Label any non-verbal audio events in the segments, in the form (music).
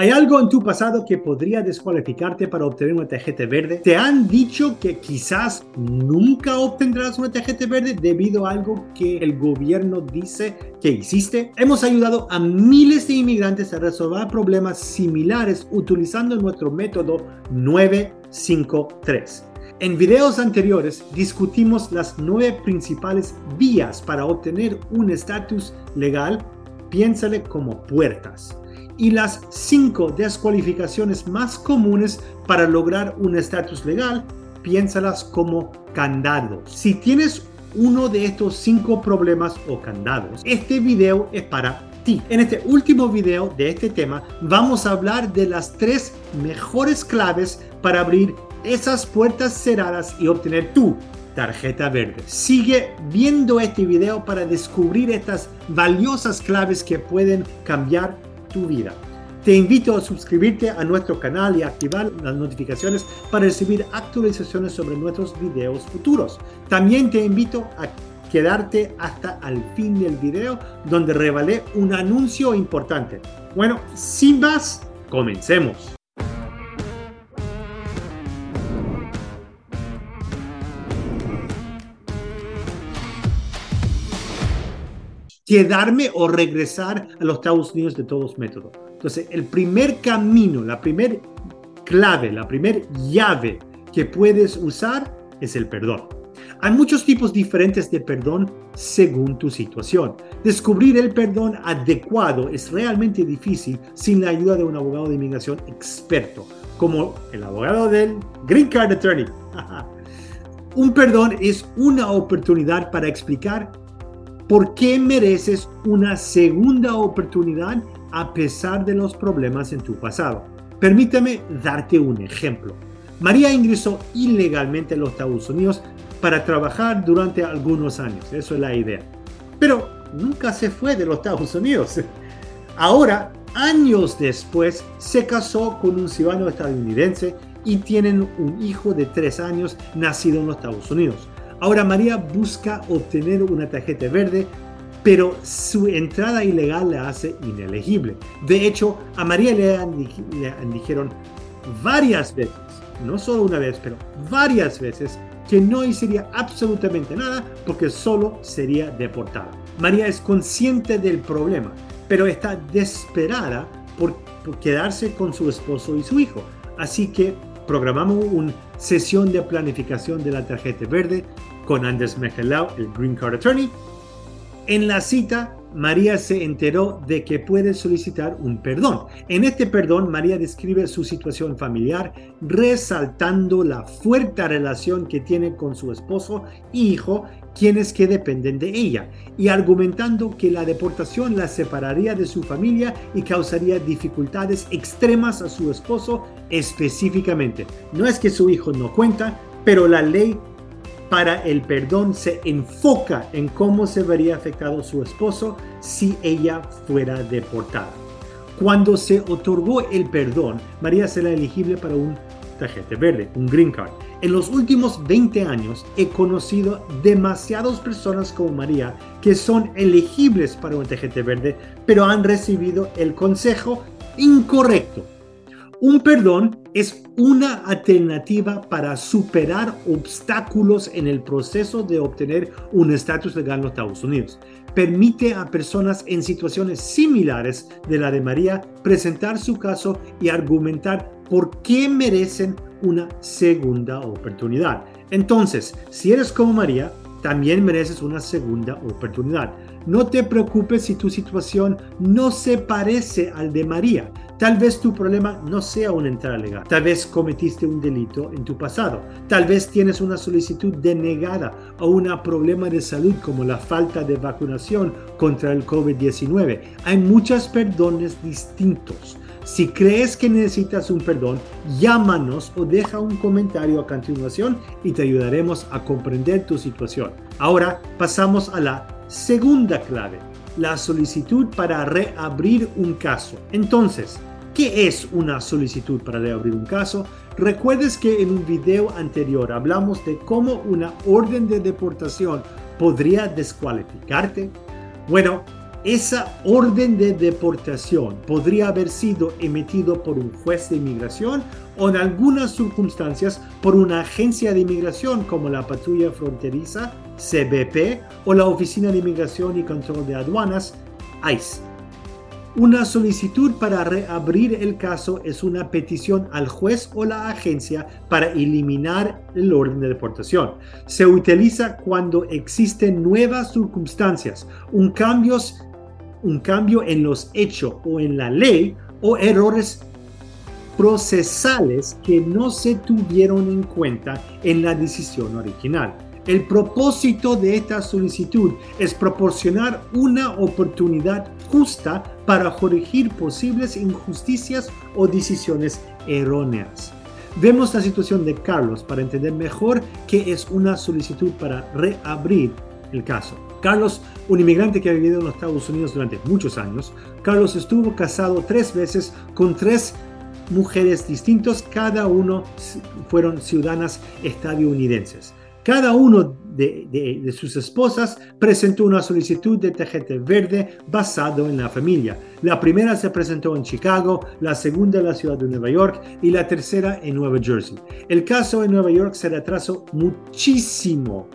¿Hay algo en tu pasado que podría descualificarte para obtener una tarjeta verde? ¿Te han dicho que quizás nunca obtendrás una tarjeta verde debido a algo que el gobierno dice que hiciste? Hemos ayudado a miles de inmigrantes a resolver problemas similares utilizando nuestro método 953. En videos anteriores discutimos las nueve principales vías para obtener un estatus legal, piénsale como puertas y las cinco descualificaciones más comunes para lograr un estatus legal, piénsalas como candados. Si tienes uno de estos cinco problemas o candados, este video es para ti. En este último video de este tema vamos a hablar de las tres mejores claves para abrir esas puertas cerradas y obtener tu tarjeta verde. Sigue viendo este video para descubrir estas valiosas claves que pueden cambiar tu vida. Te invito a suscribirte a nuestro canal y activar las notificaciones para recibir actualizaciones sobre nuestros videos futuros. También te invito a quedarte hasta el fin del video donde revelé un anuncio importante. Bueno, sin más, comencemos. Quedarme o regresar a los Estados Unidos de todos métodos. Entonces, el primer camino, la primer clave, la primer llave que puedes usar es el perdón. Hay muchos tipos diferentes de perdón según tu situación. Descubrir el perdón adecuado es realmente difícil sin la ayuda de un abogado de inmigración experto, como el abogado del Green Card Attorney. (laughs) un perdón es una oportunidad para explicar ¿Por qué mereces una segunda oportunidad a pesar de los problemas en tu pasado? Permítame darte un ejemplo. María ingresó ilegalmente a los Estados Unidos para trabajar durante algunos años, eso es la idea. Pero nunca se fue de los Estados Unidos. Ahora, años después, se casó con un ciudadano estadounidense y tienen un hijo de tres años nacido en los Estados Unidos. Ahora María busca obtener una tarjeta verde, pero su entrada ilegal la hace inelegible. De hecho, a María le, han, dijeron varias veces, no solo una vez, pero varias veces, que no hiciera absolutamente nada porque solo sería deportada. María es consciente del problema, pero está desesperada por quedarse con su esposo y su hijo. Así que programamos una sesión de planificación de la tarjeta verde con Anders Mejelau, el Green Card Attorney. En la cita, María se enteró de que puede solicitar un perdón. En este perdón, María describe su situación familiar, resaltando la fuerte relación que tiene con su esposo e hijo, quienes que dependen de ella, y argumentando que la deportación la separaría de su familia y causaría dificultades extremas a su esposo específicamente. No es que su hijo no cuenta, pero la ley para el perdón se enfoca en cómo se vería afectado su esposo si ella fuera deportada. Cuando se otorgó el perdón, María será elegible para un tarjeta verde, un green card. En los últimos 20 años he conocido demasiadas personas como María que son elegibles para un tarjeta verde, pero han recibido el consejo incorrecto un perdón es una alternativa para superar obstáculos en el proceso de obtener un estatus legal en los Estados Unidos. Permite a personas en situaciones similares de la de María presentar su caso y argumentar por qué merecen una segunda oportunidad. Entonces, si eres como María, también mereces una segunda oportunidad. No te preocupes si tu situación no se parece al de María. Tal vez tu problema no sea una entrada legal. Tal vez cometiste un delito en tu pasado. Tal vez tienes una solicitud denegada o un problema de salud como la falta de vacunación contra el COVID-19. Hay muchos perdones distintos. Si crees que necesitas un perdón, llámanos o deja un comentario a continuación y te ayudaremos a comprender tu situación. Ahora pasamos a la segunda clave, la solicitud para reabrir un caso. Entonces, ¿qué es una solicitud para reabrir un caso? Recuerdes que en un video anterior hablamos de cómo una orden de deportación podría descualificarte. Bueno, esa orden de deportación podría haber sido emitido por un juez de inmigración o en algunas circunstancias por una agencia de inmigración como la Patrulla Fronteriza, CBP, o la Oficina de Inmigración y Control de Aduanas, ICE. Una solicitud para reabrir el caso es una petición al juez o la agencia para eliminar el orden de deportación. Se utiliza cuando existen nuevas circunstancias, un cambio, un cambio en los hechos o en la ley o errores procesales que no se tuvieron en cuenta en la decisión original. El propósito de esta solicitud es proporcionar una oportunidad justa para corregir posibles injusticias o decisiones erróneas. Vemos la situación de Carlos para entender mejor qué es una solicitud para reabrir el caso. Carlos, un inmigrante que ha vivido en los Estados Unidos durante muchos años, Carlos estuvo casado tres veces con tres mujeres distintos, cada uno fueron ciudadanas estadounidenses. Cada uno de, sus esposas presentó una solicitud de TGT verde basado en la familia. La primera se presentó en Chicago, la segunda en la ciudad de Nueva York y la tercera en Nueva Jersey. El caso en Nueva York se retrasó muchísimo.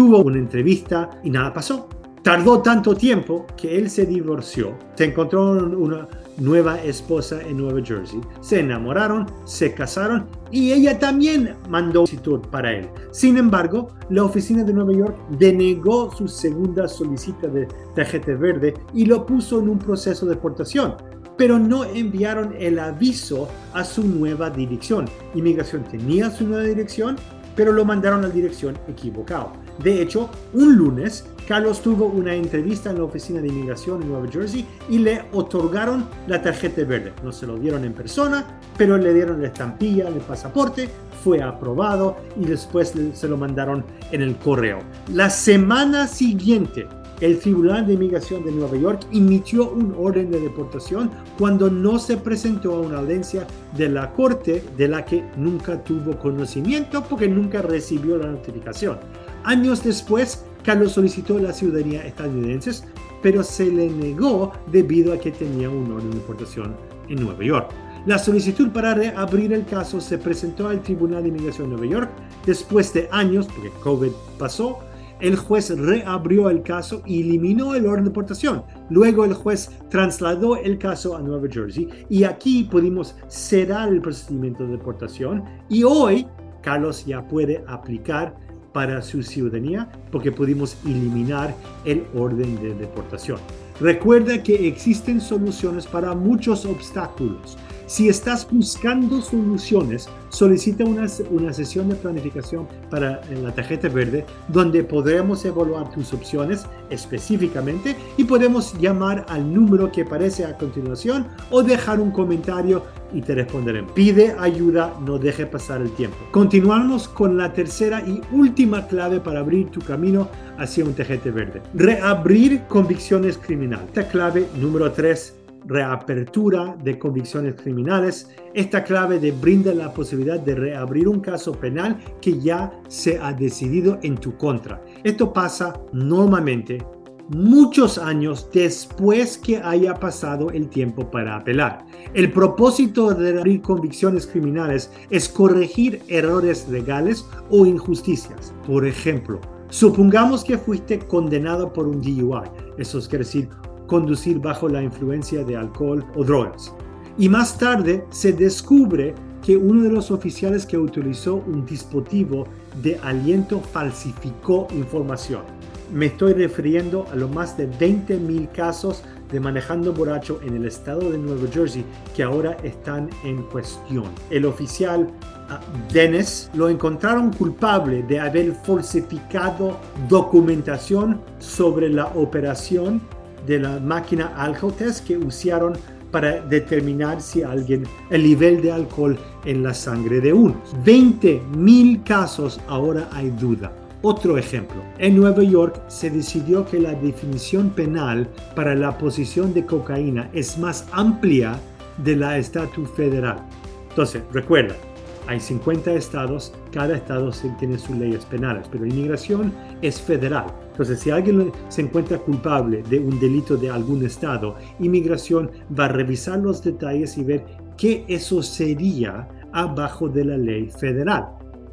Tuvo una entrevista y nada pasó. Tardó tanto tiempo que él se divorció, se encontró una nueva esposa en Nueva Jersey. Se enamoraron, se casaron y ella también mandó solicitud para él. Sin embargo, la oficina de Nueva York denegó su segunda solicitud de tarjeta verde y lo puso en un proceso de deportación pero no enviaron el aviso a su nueva dirección. Inmigración tenía su nueva dirección, pero lo mandaron a la dirección equivocada. De hecho, un lunes, Carlos tuvo una entrevista en la oficina de inmigración en Nueva Jersey y le otorgaron la tarjeta verde. No se lo dieron en persona, pero le dieron la estampilla el pasaporte, fue aprobado y después se lo mandaron en el correo. La semana siguiente, el Tribunal de Inmigración de Nueva York emitió un orden de deportación cuando no se presentó a una audiencia de la corte de la que nunca tuvo conocimiento porque nunca recibió la notificación. Años después, Carlos solicitó la ciudadanía estadounidense, pero se le negó debido a que tenía un orden de deportación en Nueva York. La solicitud para reabrir el caso se presentó al Tribunal de Inmigración de Nueva York después de años, porque COVID pasó, el juez reabrió el caso y eliminó el orden de deportación. Luego el juez trasladó el caso a Nueva Jersey y aquí pudimos cerrar el procedimiento de deportación y hoy Carlos ya puede aplicar para su ciudadanía porque pudimos eliminar el orden de deportación. Recuerda que existen soluciones para muchos obstáculos. Si estás buscando soluciones, solicita una, una sesión de planificación para la tarjeta verde donde podremos evaluar tus opciones específicamente y podemos llamar al número que aparece a continuación o dejar un comentario y te responderé. Pide ayuda, no deje pasar el tiempo. Continuamos con la tercera y última clave para abrir tu camino hacia un TGT verde. Reabrir convicciones criminales. Esta clave número 3 reapertura de convicciones criminales. Esta clave de brinda la posibilidad de reabrir un caso penal que ya se ha decidido en tu contra. Esto pasa normalmente muchos años después que haya pasado el tiempo para apelar. El propósito de reabrir convicciones criminales es corregir errores legales o injusticias. Por ejemplo, supongamos que fuiste condenado por un DUI, eso quiere decir conducir bajo la influencia de alcohol o drogas. Y más tarde se descubre que uno de los oficiales que utilizó un dispositivo de aliento falsificó información. Me estoy refiriendo a los más de 20.000 casos de manejando borracho en el estado de Nueva Jersey que ahora están en cuestión. El oficial ah, Dennis lo encontraron culpable de haber falsificado documentación sobre la operación de la máquina alcohol test que usaron para determinar si alguien el nivel de alcohol en la sangre de uno. 20 mil casos ahora hay duda. Otro ejemplo, en Nueva York se decidió que la definición penal para la posición de cocaína es más amplia de la estatus federal. Entonces, recuerda, hay 50 estados, cada estado tiene sus leyes penales, pero inmigración es federal. Entonces, si alguien se encuentra culpable de un delito de algún estado, inmigración va a revisar los detalles y ver qué eso sería abajo de la ley federal.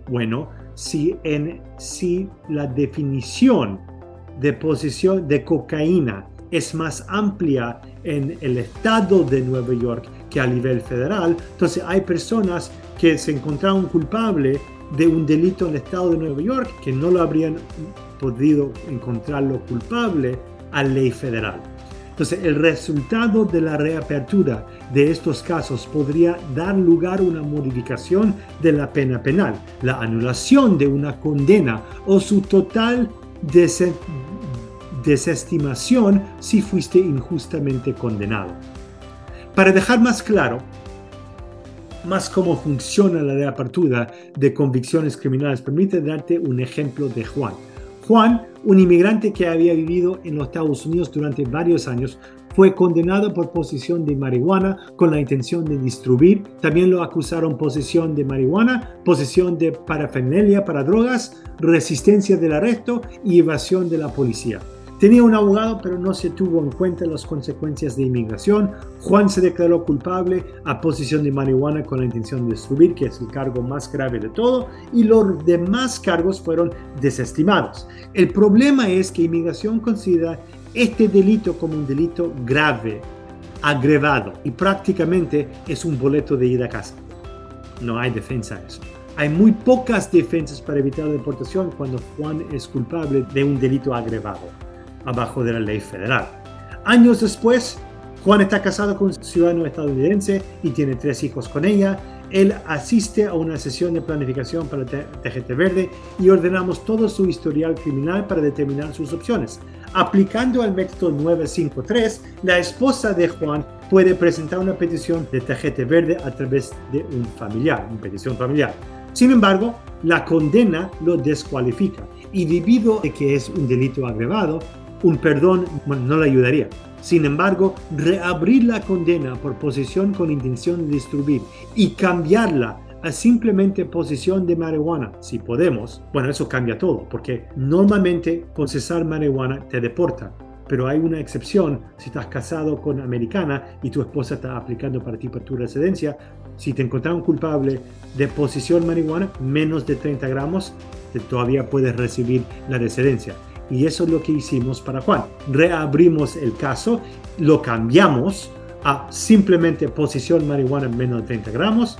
Bueno, si, en, si la definición de posesión de cocaína es más amplia en el estado de Nueva York que a nivel federal, entonces hay personas que se encontraron culpables de un delito en el estado de Nueva York que no lo habrían podido encontrarlo culpable a ley federal. Entonces, el resultado de la reapertura de estos casos podría dar lugar a una modificación de la pena penal, la anulación de una condena o su total desestimación si fuiste injustamente condenado. Para dejar más claro, más cómo funciona la reapertura de convicciones criminales, permite darte un ejemplo de Juan. Juan, un inmigrante que había vivido en los Estados Unidos durante varios años, fue condenado por posesión de marihuana con la intención de distribuir. También lo acusaron posesión de marihuana, posesión de parafernalia para drogas, resistencia del arresto y evasión de la policía. Tenía un abogado, pero no se tuvo en cuenta las consecuencias de inmigración. Juan se declaró culpable a posesión de marihuana con la intención de subir, que es el cargo más grave de todo, y los demás cargos fueron desestimados. El problema es que inmigración considera este delito como un delito grave, agravado, y prácticamente es un boleto de ida a casa. No hay defensa a eso. Hay muy pocas defensas para evitar la deportación cuando Juan es culpable de un delito agravado abajo de la ley federal. Años después, Juan está casado con un ciudadano estadounidense y tiene tres hijos con ella. Él asiste a una sesión de planificación para TGT Verde y ordenamos todo su historial criminal para determinar sus opciones. Aplicando el método 953, la esposa de Juan puede presentar una petición de TGT Verde a través de un familiar, una petición familiar. Sin embargo, la condena lo descualifica y debido a que es un delito agravado, un perdón no le ayudaría. Sin embargo, reabrir la condena por posesión con intención de destruir y cambiarla a simplemente posesión de marihuana, si podemos, bueno, eso cambia todo, porque normalmente posesar marihuana te deporta, pero hay una excepción si estás casado con americana y tu esposa está aplicando para ti para tu residencia. Si te encontraron culpable de posesión marihuana, menos de 30 gramos, todavía puedes recibir la residencia. Y eso es lo que hicimos para Juan. Reabrimos el caso, lo cambiamos a simplemente posición marihuana en menos de 30 gramos.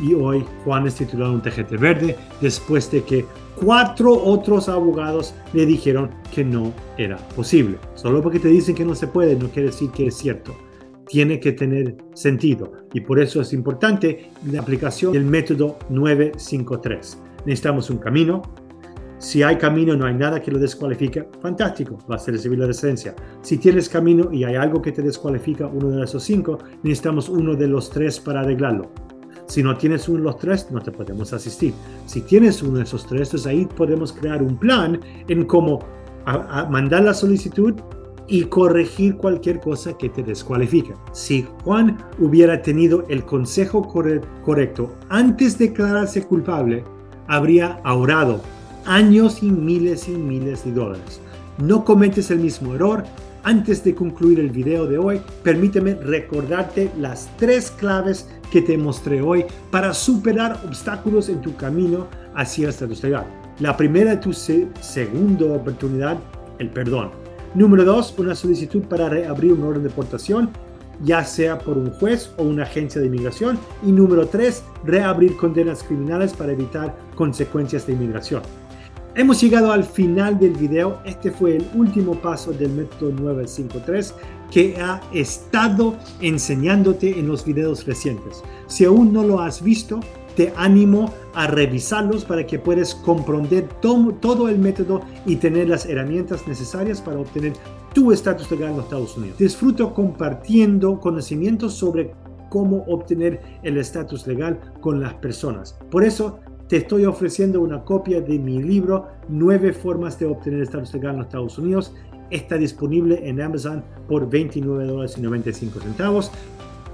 Y hoy Juan es titulado un TGT verde después de que cuatro otros abogados le dijeron que no era posible. Solo porque te dicen que no se puede no quiere decir que es cierto. Tiene que tener sentido. Y por eso es importante la aplicación del método 953. Necesitamos un camino, si hay camino, no hay nada que lo descualifique, fantástico, vas a recibir la residencia. Si tienes camino y hay algo que te descualifica, uno de esos cinco, necesitamos uno de los tres para arreglarlo. Si no tienes uno de los tres, no te podemos asistir. Si tienes uno de esos tres, entonces ahí podemos crear un plan en cómo mandar la solicitud y corregir cualquier cosa que te descualifique. Si Juan hubiera tenido el consejo correcto antes de declararse culpable, habría ahorrado años y miles y miles de dólares. No cometes el mismo error. Antes de concluir el video de hoy, permíteme recordarte las tres claves que te mostré hoy para superar obstáculos en tu camino hacia estatus legal. La primera es tu segunda oportunidad, el perdón. Número dos, una solicitud para reabrir un orden de deportación, ya sea por un juez o una agencia de inmigración. Y número tres, reabrir condenas criminales para evitar consecuencias de inmigración. Hemos llegado al final del video. Este fue el último paso del método 953 que ha estado enseñándote en los videos recientes. Si aún no lo has visto, te animo a revisarlos para que puedas comprender todo, el método y tener las herramientas necesarias para obtener tu estatus legal en los Estados Unidos. Disfruto compartiendo conocimientos sobre cómo obtener el estatus legal con las personas. Por eso te estoy ofreciendo una copia de mi libro Nueve formas de obtener estatus legal en los Estados Unidos. Está disponible en Amazon por $29.95.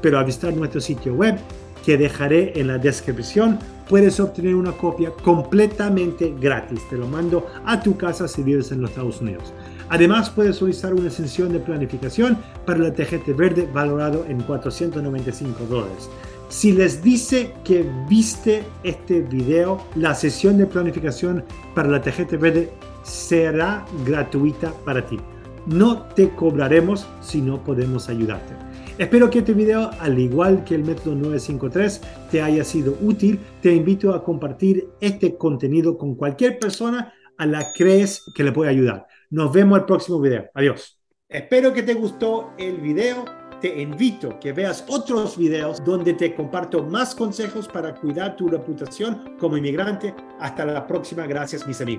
Pero al visitar nuestro sitio web que dejaré en la descripción, puedes obtener una copia completamente gratis. Te lo mando a tu casa si vives en los Estados Unidos. Además, puedes solicitar una sesión de planificación para la TGT verde valorado en 495 dólares. Si les dice que viste este video, la sesión de planificación para la TGT verde será gratuita para ti. No te cobraremos si no podemos ayudarte. Espero que este video, al igual que el método 953, te haya sido útil. Te invito a compartir este contenido con cualquier persona a la que crees que le puede ayudar. Nos vemos el próximo video. Adiós. Espero que te gustó el video. Te invito que veas otros videos donde te comparto más consejos para cuidar tu reputación como inmigrante. Hasta la próxima. Gracias, mis amigos.